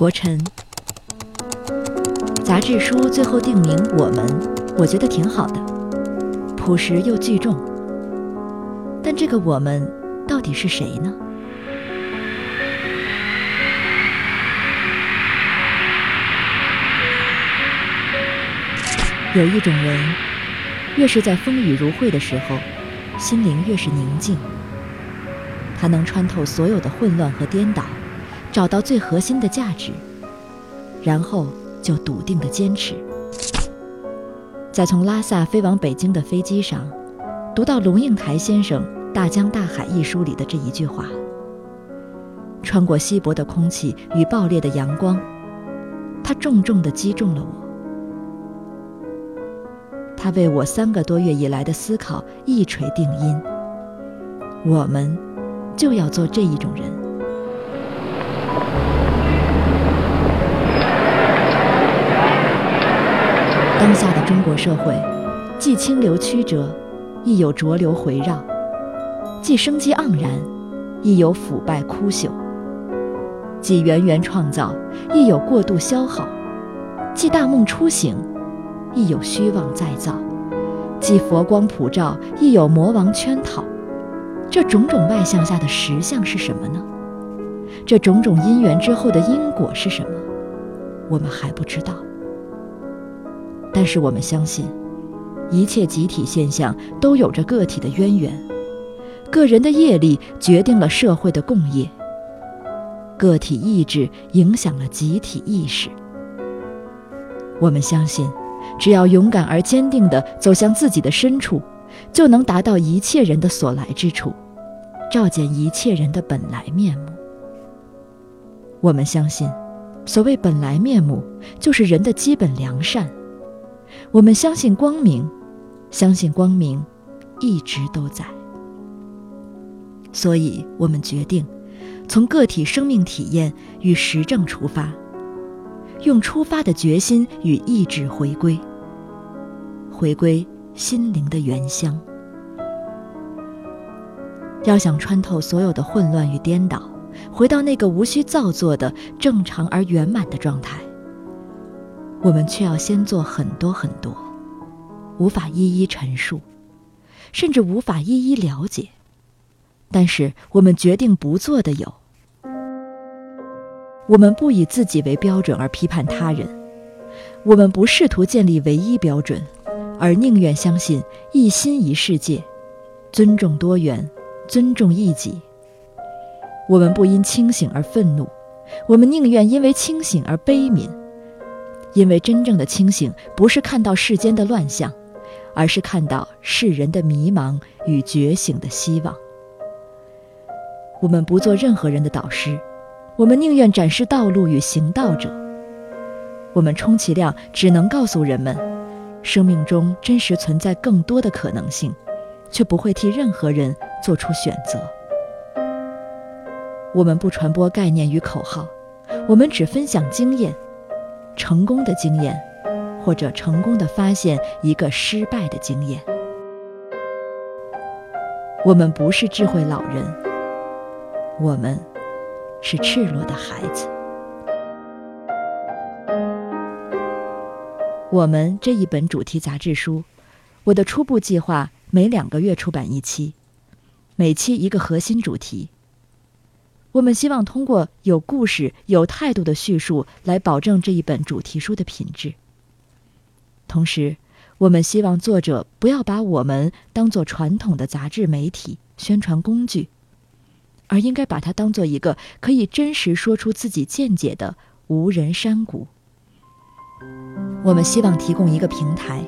国晨，杂志书最后定名“我们”，我觉得挺好的，朴实又聚众。但这个“我们”到底是谁呢？有一种人，越是在风雨如晦的时候，心灵越是宁静。他能穿透所有的混乱和颠倒，找到最核心的价值，然后就笃定的坚持。在从拉萨飞往北京的飞机上，读到龙应台先生《大江大海》一书里的这一句话：“穿过稀薄的空气与爆裂的阳光，它重重地击中了我。它为我三个多月以来的思考一锤定音。我们。”就要做这一种人。当下的中国社会，既清流曲折，亦有浊流回绕；既生机盎然，亦有腐败枯朽；既源源创造，亦有过度消耗；既大梦初醒，亦有虚妄再造；既佛光普照，亦有魔王圈套。这种种外向下的实相是什么呢？这种种因缘之后的因果是什么？我们还不知道。但是我们相信，一切集体现象都有着个体的渊源，个人的业力决定了社会的共业，个体意志影响了集体意识。我们相信，只要勇敢而坚定地走向自己的深处。就能达到一切人的所来之处，照见一切人的本来面目。我们相信，所谓本来面目，就是人的基本良善。我们相信光明，相信光明一直都在。所以，我们决定从个体生命体验与实证出发，用出发的决心与意志回归，回归。心灵的原乡。要想穿透所有的混乱与颠倒，回到那个无需造作的正常而圆满的状态，我们却要先做很多很多，无法一一陈述，甚至无法一一了解。但是我们决定不做的有：我们不以自己为标准而批判他人，我们不试图建立唯一标准。而宁愿相信一心一世界，尊重多元，尊重异己。我们不因清醒而愤怒，我们宁愿因为清醒而悲悯。因为真正的清醒，不是看到世间的乱象，而是看到世人的迷茫与觉醒的希望。我们不做任何人的导师，我们宁愿展示道路与行道者。我们充其量只能告诉人们。生命中真实存在更多的可能性，却不会替任何人做出选择。我们不传播概念与口号，我们只分享经验，成功的经验，或者成功的发现一个失败的经验。我们不是智慧老人，我们是赤裸的孩子。我们这一本主题杂志书，我的初步计划每两个月出版一期，每期一个核心主题。我们希望通过有故事、有态度的叙述来保证这一本主题书的品质。同时，我们希望作者不要把我们当做传统的杂志媒体宣传工具，而应该把它当做一个可以真实说出自己见解的无人山谷。我们希望提供一个平台，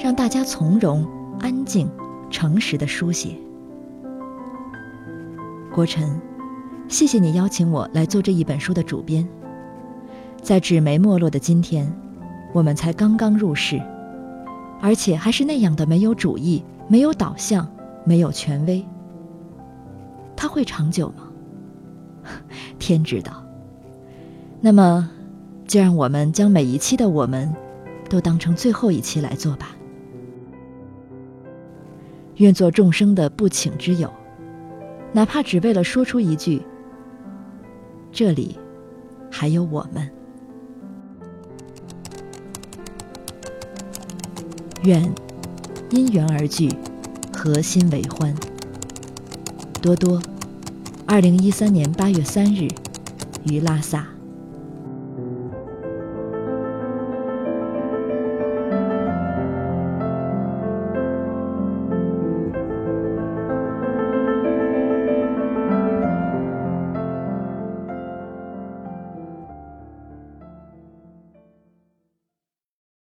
让大家从容、安静、诚实的书写。国晨，谢谢你邀请我来做这一本书的主编。在纸媒没落的今天，我们才刚刚入世，而且还是那样的没有主义、没有导向、没有权威。它会长久吗？天知道。那么，就让我们将每一期的我们。都当成最后一期来做吧。愿做众生的不请之友，哪怕只为了说出一句：“这里还有我们。愿因缘而聚，合心为欢。多多，二零一三年八月三日，于拉萨。